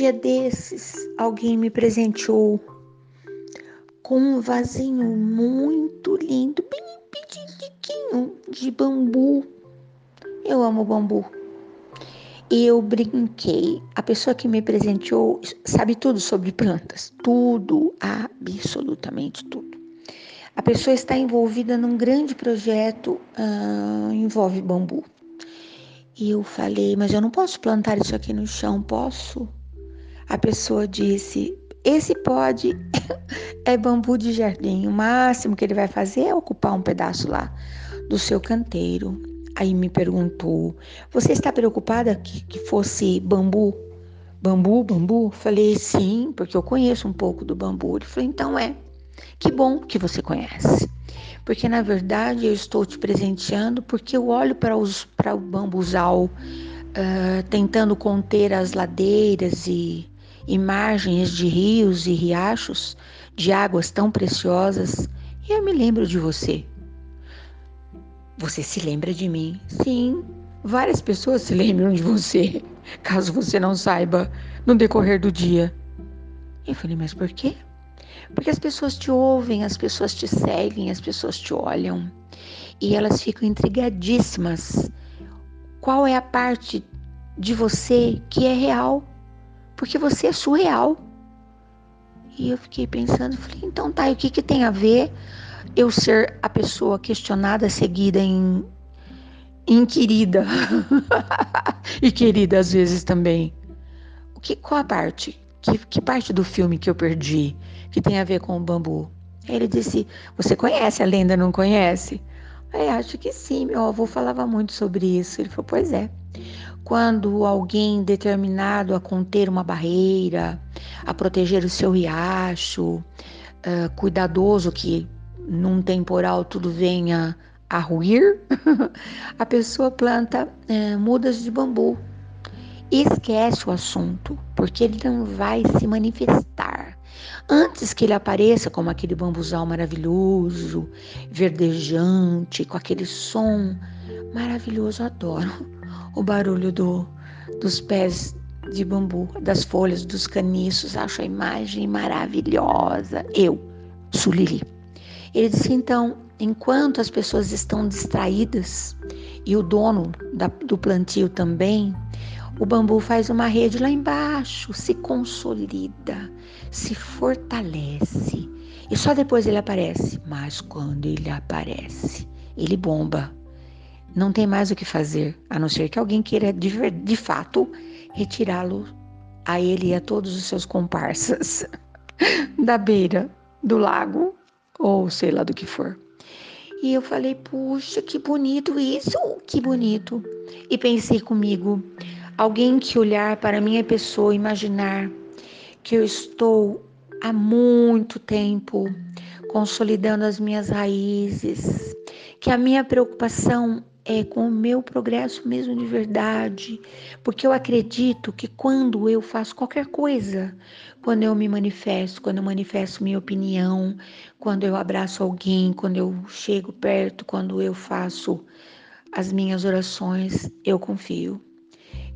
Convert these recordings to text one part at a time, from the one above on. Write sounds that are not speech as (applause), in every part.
dia desses, alguém me presenteou com um vasinho muito lindo, bem pequenininho, de bambu. Eu amo bambu. Eu brinquei. A pessoa que me presenteou sabe tudo sobre plantas, tudo, absolutamente tudo. A pessoa está envolvida num grande projeto, uh, envolve bambu. E eu falei, mas eu não posso plantar isso aqui no chão, posso? A pessoa disse, esse pode (laughs) é bambu de jardim. O máximo que ele vai fazer é ocupar um pedaço lá do seu canteiro. Aí me perguntou: Você está preocupada que, que fosse bambu? Bambu, bambu? Falei: Sim, porque eu conheço um pouco do bambu. Ele falou: Então é. Que bom que você conhece. Porque na verdade eu estou te presenteando porque eu olho para, os, para o bambuzal uh, tentando conter as ladeiras e, e margens de rios e riachos de águas tão preciosas eu me lembro de você. Você se lembra de mim? Sim, várias pessoas se (laughs) lembram de você, caso você não saiba no decorrer do dia. Eu falei, mas por quê? Porque as pessoas te ouvem, as pessoas te seguem, as pessoas te olham e elas ficam intrigadíssimas. Qual é a parte de você que é real? Porque você é surreal. E eu fiquei pensando, falei, então tá, e o que, que tem a ver eu ser a pessoa questionada, seguida em, querida (laughs) e querida às vezes também. O que, qual a parte? Que, que parte do filme que eu perdi que tem a ver com o bambu? Ele disse: Você conhece a lenda, não conhece? Aí acho que sim, meu avô falava muito sobre isso. Ele falou: Pois é. Quando alguém determinado a conter uma barreira, a proteger o seu riacho, uh, cuidadoso que num temporal tudo venha a ruir, (laughs) a pessoa planta é, mudas de bambu e esquece o assunto, porque ele não vai se manifestar. Antes que ele apareça como aquele bambuzal maravilhoso, verdejante, com aquele som maravilhoso, adoro o barulho do, dos pés de bambu, das folhas, dos caniços, acho a imagem maravilhosa. Eu, Sulili. Ele disse então, enquanto as pessoas estão distraídas e o dono da, do plantio também, o bambu faz uma rede lá embaixo, se consolida, se fortalece e só depois ele aparece. Mas quando ele aparece, ele bomba. Não tem mais o que fazer, a não ser que alguém queira de, de fato retirá-lo a ele e a todos os seus comparsas (laughs) da beira do lago ou sei lá do que for. E eu falei, puxa, que bonito isso, que bonito. E pensei comigo, alguém que olhar para minha pessoa, imaginar que eu estou há muito tempo consolidando as minhas raízes, que a minha preocupação é com o meu progresso mesmo de verdade, porque eu acredito que quando eu faço qualquer coisa, quando eu me manifesto, quando eu manifesto minha opinião, quando eu abraço alguém, quando eu chego perto, quando eu faço as minhas orações, eu confio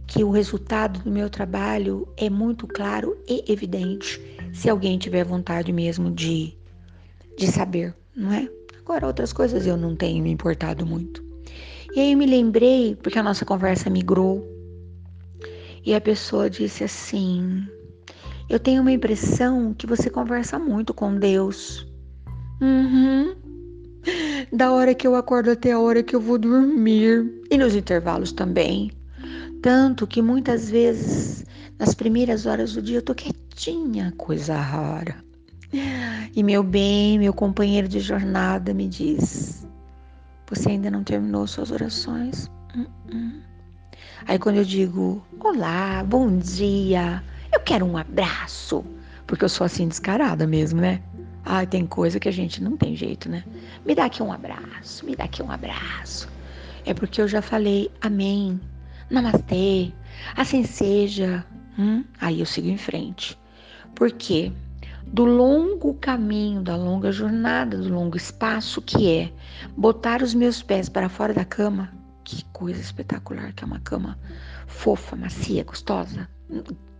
que o resultado do meu trabalho é muito claro e evidente, se alguém tiver vontade mesmo de, de saber, não é? Agora, outras coisas eu não tenho me importado muito. E aí eu me lembrei, porque a nossa conversa migrou, e a pessoa disse assim: eu tenho uma impressão que você conversa muito com Deus. Uhum. Da hora que eu acordo até a hora que eu vou dormir. E nos intervalos também. Tanto que muitas vezes, nas primeiras horas do dia, eu tô quietinha, coisa rara. E meu bem, meu companheiro de jornada me diz: Você ainda não terminou suas orações? Uh -uh. Aí quando eu digo: Olá, bom dia. Eu quero um abraço, porque eu sou assim descarada mesmo, né? Ai, tem coisa que a gente não tem jeito, né? Me dá aqui um abraço, me dá aqui um abraço. É porque eu já falei amém, namastê, assim seja. Hum? Aí eu sigo em frente. Porque do longo caminho, da longa jornada, do longo espaço que é botar os meus pés para fora da cama, que coisa espetacular que é uma cama fofa, macia, gostosa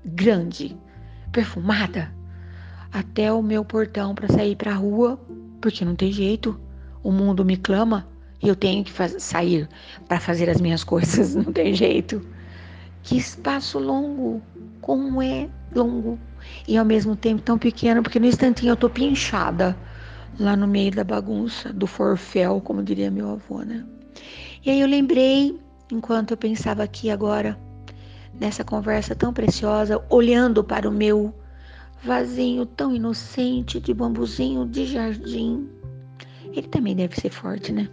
grande, perfumada, até o meu portão para sair para a rua, porque não tem jeito. O mundo me clama eu tenho que sair para fazer as minhas (laughs) coisas, não tem jeito. Que espaço longo, como é longo e ao mesmo tempo tão pequeno, porque no instantinho eu tô pinchada lá no meio da bagunça, do forféu, como diria meu avô, né? E aí eu lembrei, enquanto eu pensava aqui agora, nessa conversa tão preciosa, olhando para o meu vasinho tão inocente de bambuzinho de jardim. Ele também deve ser forte, né?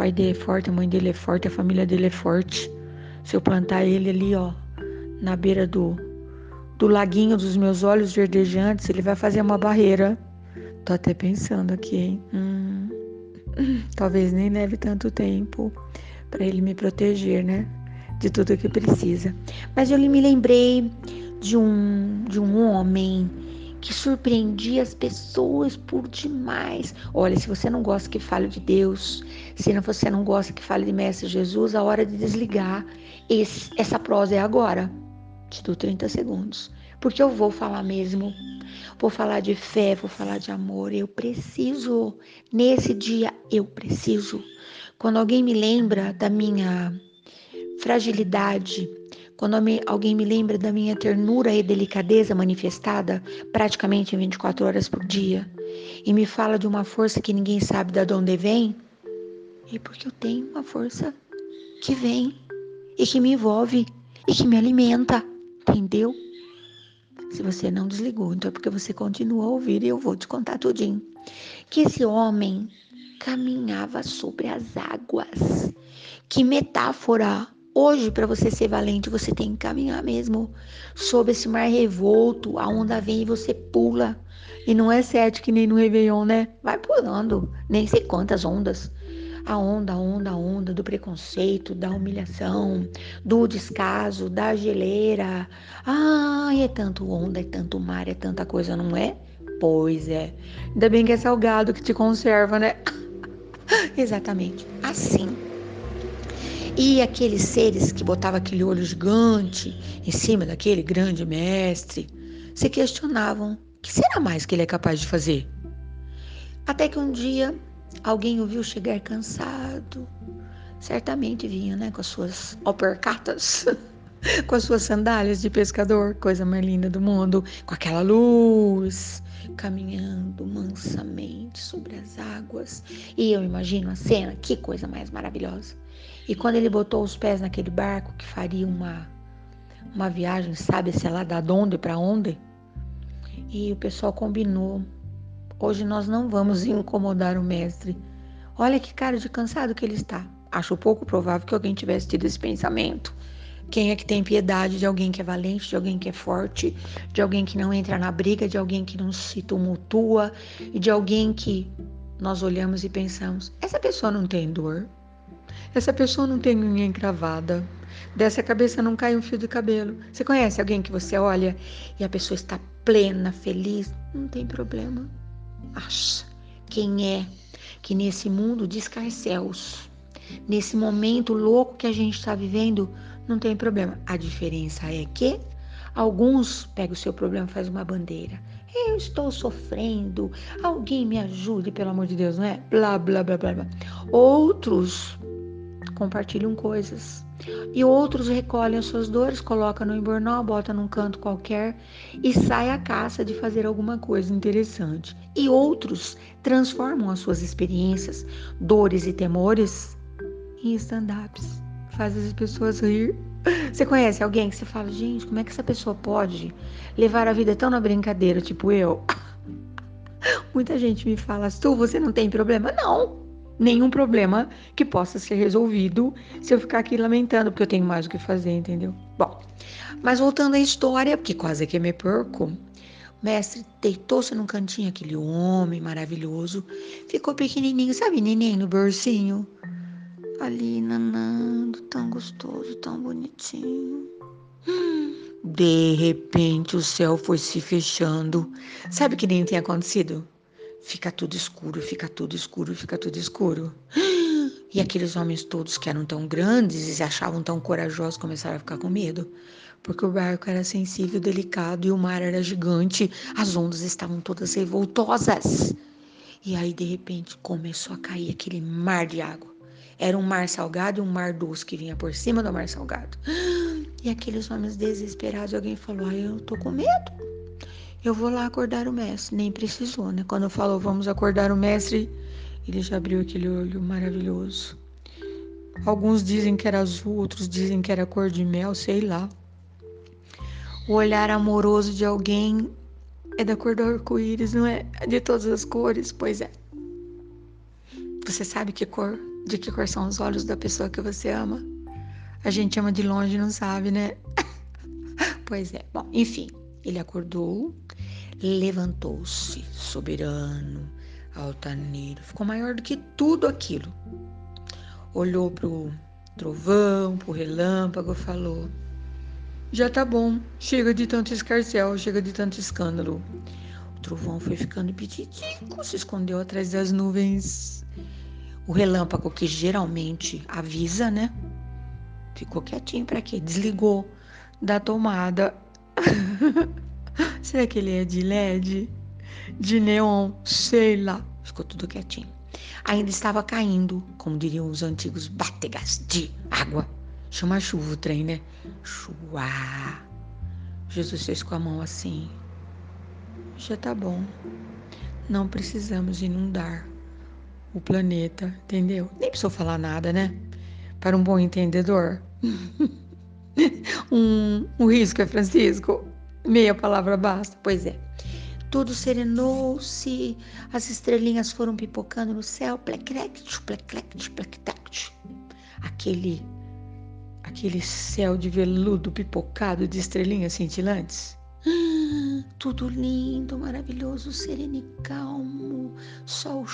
Pai dele é forte, a mãe dele é forte, a família dele é forte. Se eu plantar ele ali, ó, na beira do, do laguinho dos meus olhos verdejantes, ele vai fazer uma barreira. Tô até pensando aqui, hein? Hum, (laughs) talvez nem leve tanto tempo para ele me proteger, né? De tudo que precisa. Mas eu me lembrei de um, de um homem que surpreendia as pessoas por demais. Olha, se você não gosta que fale de Deus, se você não gosta que fale de Mestre Jesus, a hora de desligar esse, essa prosa é agora. Te dou 30 segundos. Porque eu vou falar mesmo. Vou falar de fé, vou falar de amor. Eu preciso. Nesse dia, eu preciso. Quando alguém me lembra da minha fragilidade, quando alguém me lembra da minha ternura e delicadeza manifestada praticamente 24 horas por dia e me fala de uma força que ninguém sabe de onde vem, é porque eu tenho uma força que vem e que me envolve e que me alimenta, entendeu? Se você não desligou, então é porque você continua a ouvir e eu vou te contar tudinho. Que esse homem caminhava sobre as águas. Que metáfora Hoje, para você ser valente, você tem que caminhar mesmo sob esse mar revolto. A onda vem e você pula. E não é sete que nem no Réveillon, né? Vai pulando. Nem sei quantas ondas. A onda, a onda, a onda do preconceito, da humilhação, do descaso, da geleira. Ai, é tanto onda, é tanto mar, é tanta coisa, não é? Pois é. Ainda bem que é salgado que te conserva, né? (laughs) Exatamente. Assim e aqueles seres que botavam aquele olho gigante em cima daquele grande mestre se questionavam: o que será mais que ele é capaz de fazer? Até que um dia alguém o viu chegar cansado. Certamente vinha, né, com as suas alpercatas, (laughs) (laughs) com as suas sandálias de pescador, coisa mais linda do mundo, com aquela luz, caminhando mansamente sobre as águas. E eu imagino a cena, que coisa mais maravilhosa. E quando ele botou os pés naquele barco que faria uma, uma viagem, sabe, sei lá, da onde para onde, e o pessoal combinou. Hoje nós não vamos incomodar o mestre. Olha que cara de cansado que ele está. Acho pouco provável que alguém tivesse tido esse pensamento. Quem é que tem piedade de alguém que é valente, de alguém que é forte, de alguém que não entra na briga, de alguém que não se tumultua e de alguém que nós olhamos e pensamos: essa pessoa não tem dor, essa pessoa não tem unha encravada. Dessa cabeça não cai um fio de cabelo. Você conhece alguém que você olha e a pessoa está plena, feliz? Não tem problema. Acha. Quem é que nesse mundo de escarcéus, nesse momento louco que a gente está vivendo, não tem problema. A diferença é que alguns pegam o seu problema e faz uma bandeira. Eu estou sofrendo, alguém me ajude, pelo amor de Deus, não é? Blá, blá, blá, blá, blá. Outros compartilham coisas. E outros recolhem as suas dores, colocam no embornal, bota num canto qualquer e sai à caça de fazer alguma coisa interessante. E outros transformam as suas experiências, dores e temores em stand-ups. Faz as pessoas rir. Você conhece alguém que você fala, gente, como é que essa pessoa pode levar a vida tão na brincadeira, tipo eu? (laughs) Muita gente me fala, tu, você não tem problema? Não, nenhum problema que possa ser resolvido se eu ficar aqui lamentando, porque eu tenho mais o que fazer, entendeu? Bom, mas voltando à história, porque quase que me perco. O mestre deitou-se num cantinho, aquele homem maravilhoso, ficou pequenininho, sabe, neném no bercinho, ali nanando, tão gostoso, tão bonitinho. De repente o céu foi se fechando. Sabe o que nem tem acontecido? Fica tudo escuro, fica tudo escuro, fica tudo escuro. E aqueles homens todos que eram tão grandes e se achavam tão corajosos começaram a ficar com medo. porque o barco era sensível, delicado e o mar era gigante, as ondas estavam todas revoltosas. E aí, de repente, começou a cair aquele mar de água. Era um mar salgado e um mar doce que vinha por cima do mar salgado. (gasps) E aqueles homens desesperados, alguém falou: ah, eu tô com medo. Eu vou lá acordar o mestre. Nem precisou, né? Quando falou, vamos acordar o mestre, ele já abriu aquele olho maravilhoso. Alguns dizem que era azul, outros dizem que era cor de mel, sei lá. O olhar amoroso de alguém é da cor do arco-íris, não é? De todas as cores, pois é. Você sabe que cor, de que cor são os olhos da pessoa que você ama? A gente ama de longe, não sabe, né? (laughs) pois é. Bom, enfim, ele acordou, levantou-se, soberano, altaneiro, ficou maior do que tudo aquilo. Olhou pro trovão, pro relâmpago, falou: Já tá bom, chega de tanto escarcel, chega de tanto escândalo. O trovão foi ficando petitico, se escondeu atrás das nuvens. O relâmpago, que geralmente avisa, né? Ficou quietinho para quê? Desligou da tomada. (laughs) Será que ele é de LED? De neon? Sei lá. Ficou tudo quietinho. Ainda estava caindo, como diriam os antigos bátegas de água. Chama chuva o trem, né? Chuá. Jesus fez com a mão assim. Já tá bom. Não precisamos inundar o planeta, entendeu? Nem precisou falar nada, né? Para um bom entendedor. (laughs) um, um risco é Francisco. Meia palavra basta. Pois é. Tudo serenou-se, as estrelinhas foram pipocando no céu, pleclect, pleclect, pleclect. Aquele, aquele céu de veludo pipocado de estrelinhas cintilantes. Tudo lindo, maravilhoso, sereno e calmo, só o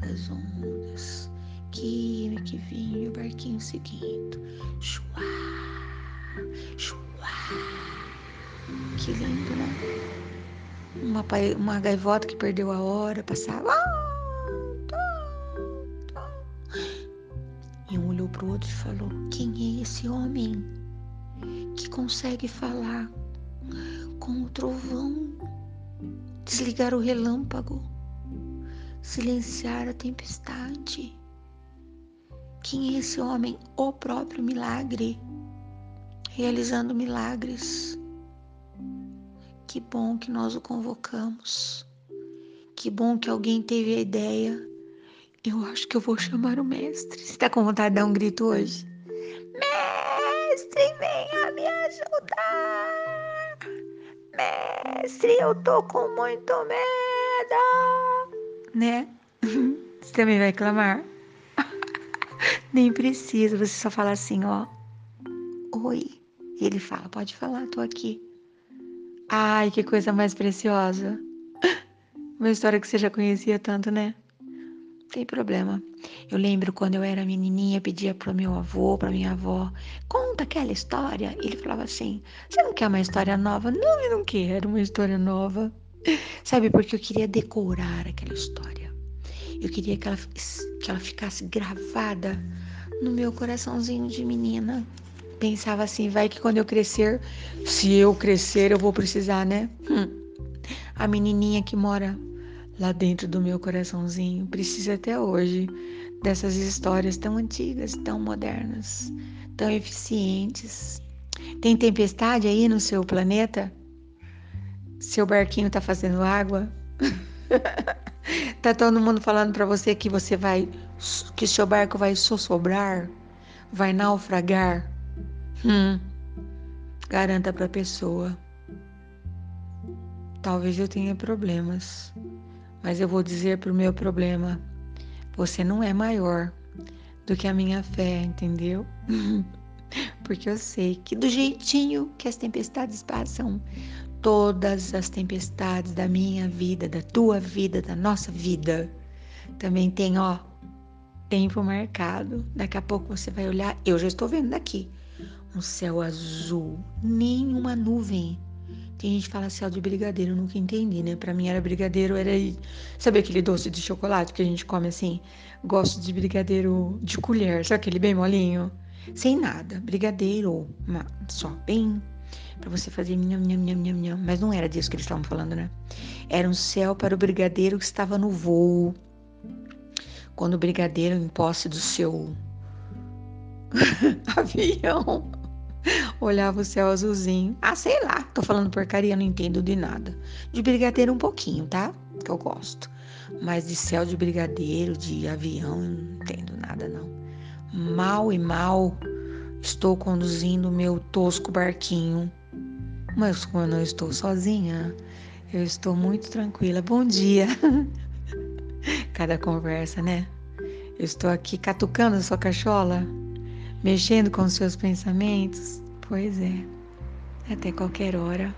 das ondas que que vinha o barquinho seguindo. Chuá, chuá. Que lindo, né? Uma, uma gaivota que perdeu a hora, passava. E um olhou para o outro e falou: Quem é esse homem que consegue falar com o trovão, desligar o relâmpago, silenciar a tempestade? Quem é esse homem? O próprio milagre, realizando milagres. Que bom que nós o convocamos. Que bom que alguém teve a ideia. Eu acho que eu vou chamar o mestre. Você está com vontade de dar um grito hoje? Mestre, venha me ajudar. Mestre, eu tô com muito medo. Né? (laughs) Você também vai clamar? (laughs) Nem precisa, você só fala assim, ó. Oi. E ele fala, pode falar, tô aqui. Ai, que coisa mais preciosa. (laughs) Uma história que você já conhecia tanto, né? Tem problema. Eu lembro quando eu era menininha, pedia pro meu avô, pra minha avó, conta aquela história. Ele falava assim: Você não quer uma história nova? Não, eu não quero uma história nova. (laughs) Sabe, porque eu queria decorar aquela história. Eu queria que ela, que ela ficasse gravada no meu coraçãozinho de menina. Pensava assim, vai que quando eu crescer, se eu crescer, eu vou precisar, né? Hum. A menininha que mora lá dentro do meu coraçãozinho precisa até hoje dessas histórias tão antigas, tão modernas, tão eficientes. Tem tempestade aí no seu planeta? Seu barquinho tá fazendo água? (laughs) tá todo mundo falando para você que você vai que seu barco vai sossobrar, vai naufragar. Hum. Garanta para a pessoa. Talvez eu tenha problemas, mas eu vou dizer pro meu problema: você não é maior do que a minha fé, entendeu? (laughs) Porque eu sei que do jeitinho que as tempestades passam, todas as tempestades da minha vida, da tua vida, da nossa vida, também tem, ó, tempo marcado. Daqui a pouco você vai olhar, eu já estou vendo daqui, um céu azul, nenhuma nuvem. Tem gente que fala céu de brigadeiro, eu nunca entendi, né? Pra mim era brigadeiro, era. Sabe aquele doce de chocolate que a gente come assim? Gosto de brigadeiro de colher, sabe aquele bem molinho? Sem nada, brigadeiro, só bem para você fazer nham, nham, nham, nham, nham. Mas não era disso que eles estavam falando, né? Era um céu para o brigadeiro que estava no voo. Quando o brigadeiro, em posse do seu (laughs) avião, (laughs) olhava o céu azulzinho. Ah, sei lá, tô falando porcaria, não entendo de nada. De brigadeiro um pouquinho, tá? Que eu gosto. Mas de céu de brigadeiro, de avião, não entendo nada não. Mal e mal estou conduzindo o meu tosco barquinho. Mas como eu não estou sozinha, eu estou muito tranquila. Bom dia. (laughs) Cada conversa, né? Eu estou aqui catucando a sua cachola, mexendo com os seus pensamentos. Pois é, até qualquer hora.